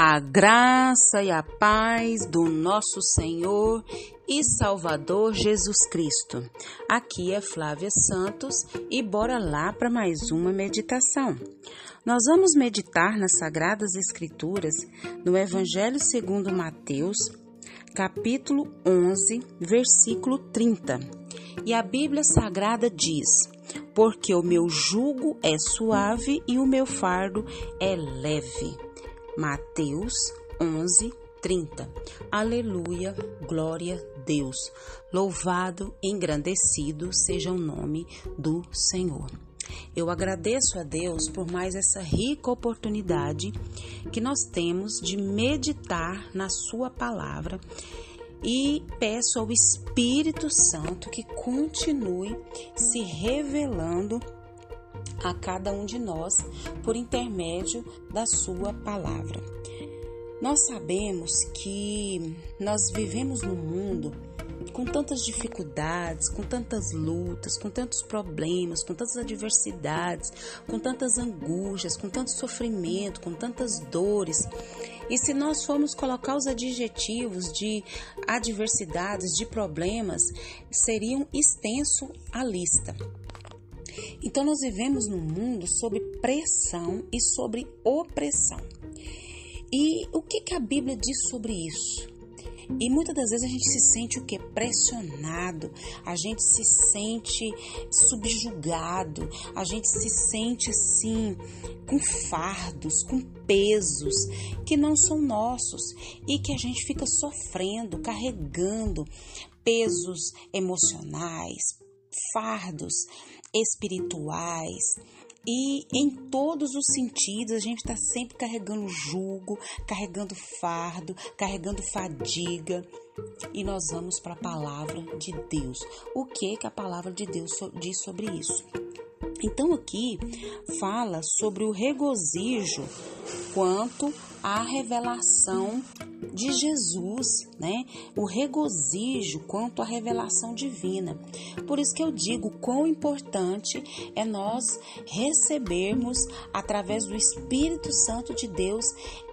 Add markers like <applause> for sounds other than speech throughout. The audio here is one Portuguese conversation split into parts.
A graça e a paz do nosso Senhor e Salvador Jesus Cristo. Aqui é Flávia Santos e bora lá para mais uma meditação. Nós vamos meditar nas Sagradas Escrituras no Evangelho segundo Mateus, capítulo 11, versículo 30. E a Bíblia Sagrada diz: Porque o meu jugo é suave e o meu fardo é leve. Mateus 11, 30. Aleluia, glória a Deus. Louvado, engrandecido seja o nome do Senhor. Eu agradeço a Deus por mais essa rica oportunidade que nós temos de meditar na Sua palavra e peço ao Espírito Santo que continue se revelando a cada um de nós por intermédio da Sua palavra. Nós sabemos que nós vivemos num mundo com tantas dificuldades, com tantas lutas, com tantos problemas, com tantas adversidades, com tantas angústias, com tanto sofrimento, com tantas dores. E se nós formos colocar os adjetivos de adversidades, de problemas, seriam extenso a lista. Então nós vivemos num mundo sob pressão e sobre opressão. E o que, que a Bíblia diz sobre isso? E muitas das vezes a gente se sente o que? Pressionado, a gente se sente subjugado, a gente se sente assim com fardos, com pesos que não são nossos e que a gente fica sofrendo, carregando pesos emocionais, fardos espirituais. E em todos os sentidos, a gente está sempre carregando jugo, carregando fardo, carregando fadiga. E nós vamos para a palavra de Deus. O que, que a palavra de Deus diz sobre isso? Então aqui fala sobre o regozijo quanto à revelação de Jesus, né? O regozijo quanto à revelação divina. Por isso que eu digo quão importante é nós recebermos através do Espírito Santo de Deus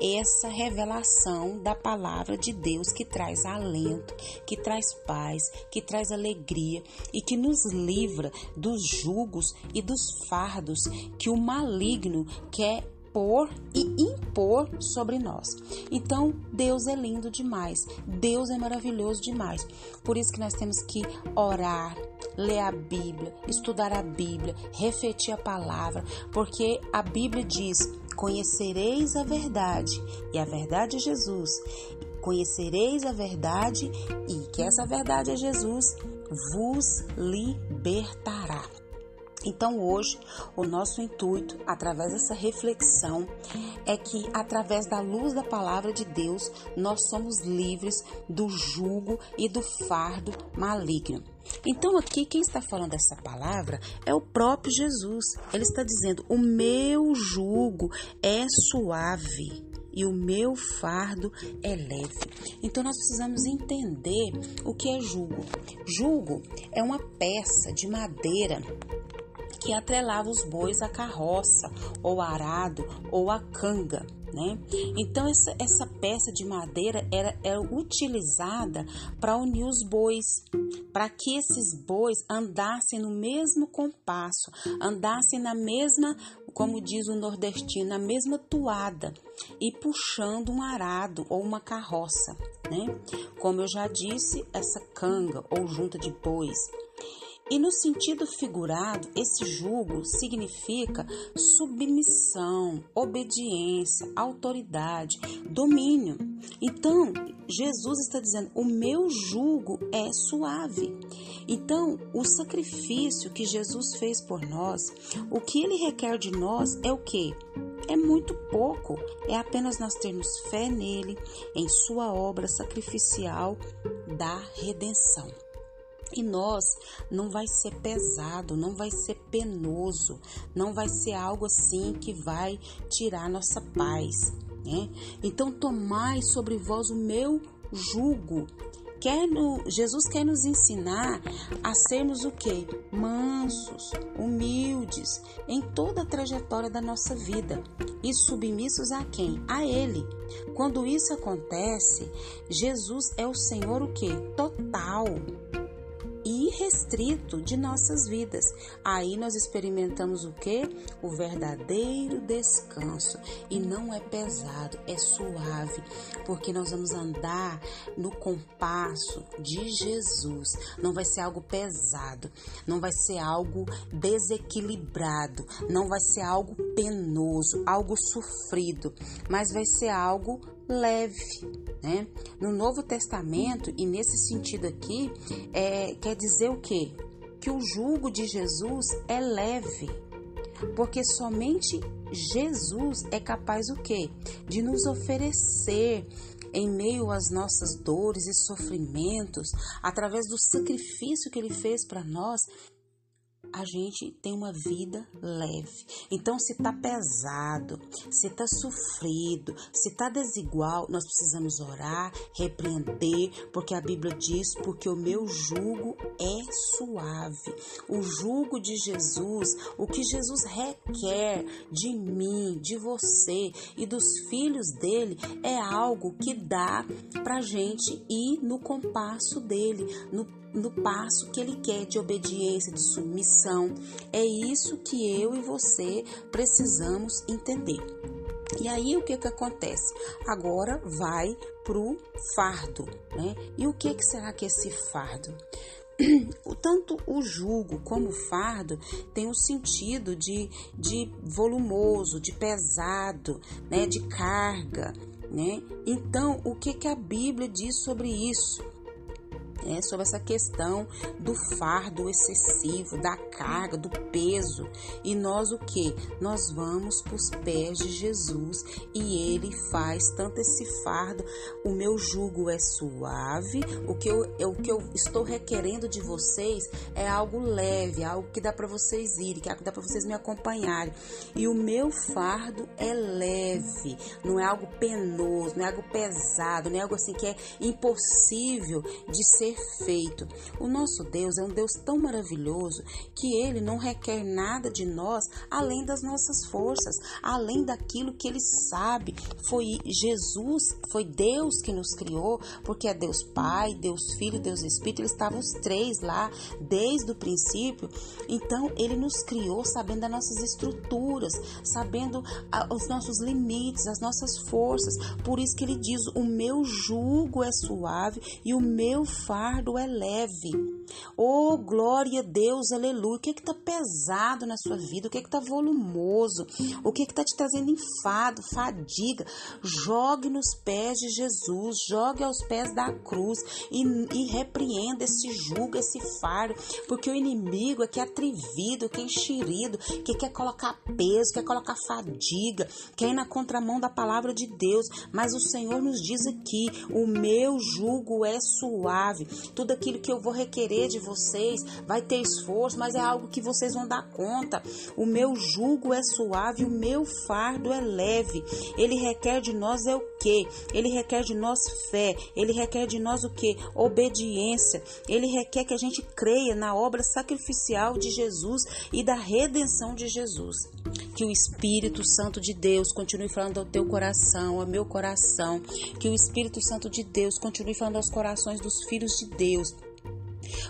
essa revelação da palavra de Deus que traz alento, que traz paz, que traz alegria e que nos livra dos jugos e dos fardos que o maligno quer impor e impor sobre nós. Então, Deus é lindo demais, Deus é maravilhoso demais. Por isso que nós temos que orar, ler a Bíblia, estudar a Bíblia, refletir a palavra, porque a Bíblia diz: Conhecereis a verdade, e a verdade é Jesus. Conhecereis a verdade, e que essa verdade é Jesus, vos libertará. Então, hoje, o nosso intuito, através dessa reflexão, é que, através da luz da palavra de Deus, nós somos livres do jugo e do fardo maligno. Então, aqui, quem está falando essa palavra é o próprio Jesus. Ele está dizendo: O meu jugo é suave e o meu fardo é leve. Então nós precisamos entender o que é jugo. Jugo é uma peça de madeira que atrelava os bois à carroça, ou arado, ou à canga. Né? Então essa, essa peça de madeira era, era utilizada para unir os bois, para que esses bois andassem no mesmo compasso, andassem na mesma, como diz o nordestino, na mesma toada e puxando um arado ou uma carroça, né? Como eu já disse, essa canga ou junta de bois e no sentido figurado, esse jugo significa submissão, obediência, autoridade, domínio. Então, Jesus está dizendo: o meu jugo é suave. Então, o sacrifício que Jesus fez por nós, o que ele requer de nós é o que? É muito pouco, é apenas nós termos fé nele, em sua obra sacrificial da redenção. E nós não vai ser pesado, não vai ser penoso, não vai ser algo assim que vai tirar nossa paz, né? Então tomai sobre vós o meu jugo quer no, Jesus quer nos ensinar a sermos o que? Mansos, humildes em toda a trajetória da nossa vida e submissos a quem? A Ele. Quando isso acontece, Jesus é o Senhor o que? Total y irrestrito de nossas vidas. Aí nós experimentamos o que? O verdadeiro descanso. E não é pesado, é suave, porque nós vamos andar no compasso de Jesus. Não vai ser algo pesado, não vai ser algo desequilibrado, não vai ser algo penoso, algo sofrido, mas vai ser algo leve. Né? No Novo Testamento, e nesse sentido aqui, é, quer dizer o quê? Que o jugo de Jesus é leve, porque somente Jesus é capaz o quê? De nos oferecer em meio às nossas dores e sofrimentos, através do sacrifício que ele fez para nós, a gente tem uma vida leve. Então, se tá pesado, se tá sofrido, se tá desigual, nós precisamos orar, repreender, porque a Bíblia diz: porque o meu jugo é suave. O jugo de Jesus, o que Jesus requer de mim, de você e dos filhos dele, é algo que dá pra gente ir no compasso dele, no no passo que ele quer de obediência, de submissão. É isso que eu e você precisamos entender. E aí o que que acontece? Agora vai pro fardo, né? E o que que será que é esse fardo? <clears throat> Tanto o jugo como o fardo tem o sentido de, de volumoso, de pesado, né? de carga. Né? Então, o que, que a Bíblia diz sobre isso? Né, sobre essa questão do fardo excessivo, da carga, do peso. E nós o que? Nós vamos para os pés de Jesus e ele faz tanto esse fardo. O meu jugo é suave, o que eu, o que eu estou requerendo de vocês é algo leve, algo que dá para vocês irem, que dá para vocês me acompanharem. E o meu fardo é leve, não é algo penoso, não é algo pesado, não é algo assim que é impossível de ser perfeito. O nosso Deus é um Deus tão maravilhoso que ele não requer nada de nós além das nossas forças, além daquilo que ele sabe. Foi Jesus, foi Deus que nos criou, porque é Deus Pai, Deus Filho, Deus Espírito, eles estavam os três lá desde o princípio. Então, ele nos criou sabendo das nossas estruturas, sabendo ah, os nossos limites, as nossas forças. Por isso que ele diz: "O meu jugo é suave e o meu fardo fardo é leve. Oh, glória a Deus, aleluia. O que é que tá pesado na sua vida? O que é que tá volumoso? O que é que tá te trazendo enfado, fadiga? Jogue nos pés de Jesus, jogue aos pés da cruz e, e repreenda esse jugo, esse fardo, porque o inimigo é que é atrevido, que é enxerido, que quer colocar peso, quer colocar fadiga, quer ir na contramão da palavra de Deus. Mas o Senhor nos diz aqui: o meu jugo é suave, tudo aquilo que eu vou requerer de vocês vai ter esforço, mas é algo que vocês vão dar conta. O meu jugo é suave, o meu fardo é leve. Ele requer de nós é o que? Ele requer de nós fé. Ele requer de nós o que? Obediência. Ele requer que a gente creia na obra sacrificial de Jesus e da redenção de Jesus. Que o Espírito Santo de Deus continue falando ao teu coração, ao meu coração. Que o Espírito Santo de Deus continue falando aos corações dos filhos de Deus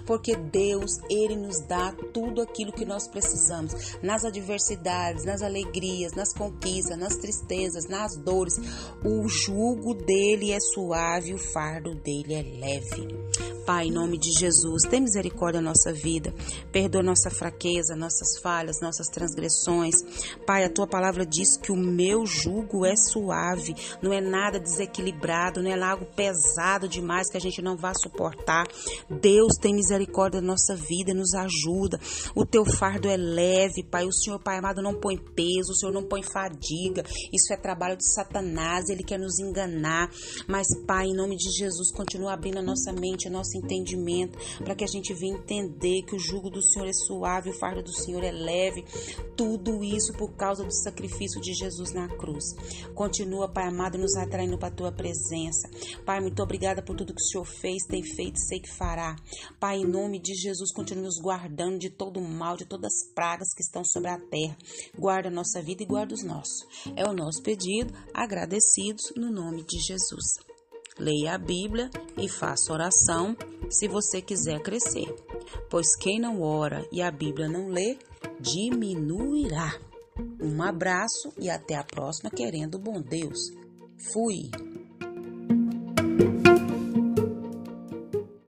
porque Deus, Ele nos dá tudo aquilo que nós precisamos, nas adversidades, nas alegrias, nas conquistas, nas tristezas, nas dores. O jugo dele é suave, o fardo dele é leve. Pai, em nome de Jesus, tem misericórdia da nossa vida, perdoa nossa fraqueza, nossas falhas, nossas transgressões. Pai, a tua palavra diz que o meu jugo é suave, não é nada desequilibrado, não é algo pesado demais que a gente não vá suportar. Deus tem misericórdia da nossa vida, nos ajuda. O teu fardo é leve, Pai. O Senhor, Pai amado, não põe peso, o Senhor não põe fadiga. Isso é trabalho de Satanás, ele quer nos enganar. Mas, Pai, em nome de Jesus, continua abrindo a nossa mente, a nossa entendimento, para que a gente venha entender que o jugo do Senhor é suave, o fardo do Senhor é leve. Tudo isso por causa do sacrifício de Jesus na cruz. Continua, Pai amado, nos atraindo para a tua presença. Pai, muito obrigada por tudo que o Senhor fez, tem feito, sei que fará. Pai, em nome de Jesus, continue nos guardando de todo o mal, de todas as pragas que estão sobre a terra. Guarda a nossa vida e guarda os nossos. É o nosso pedido, agradecidos no nome de Jesus. Leia a Bíblia e faça oração se você quiser crescer, pois quem não ora e a Bíblia não lê, diminuirá. Um abraço e até a próxima, querendo bom Deus. Fui!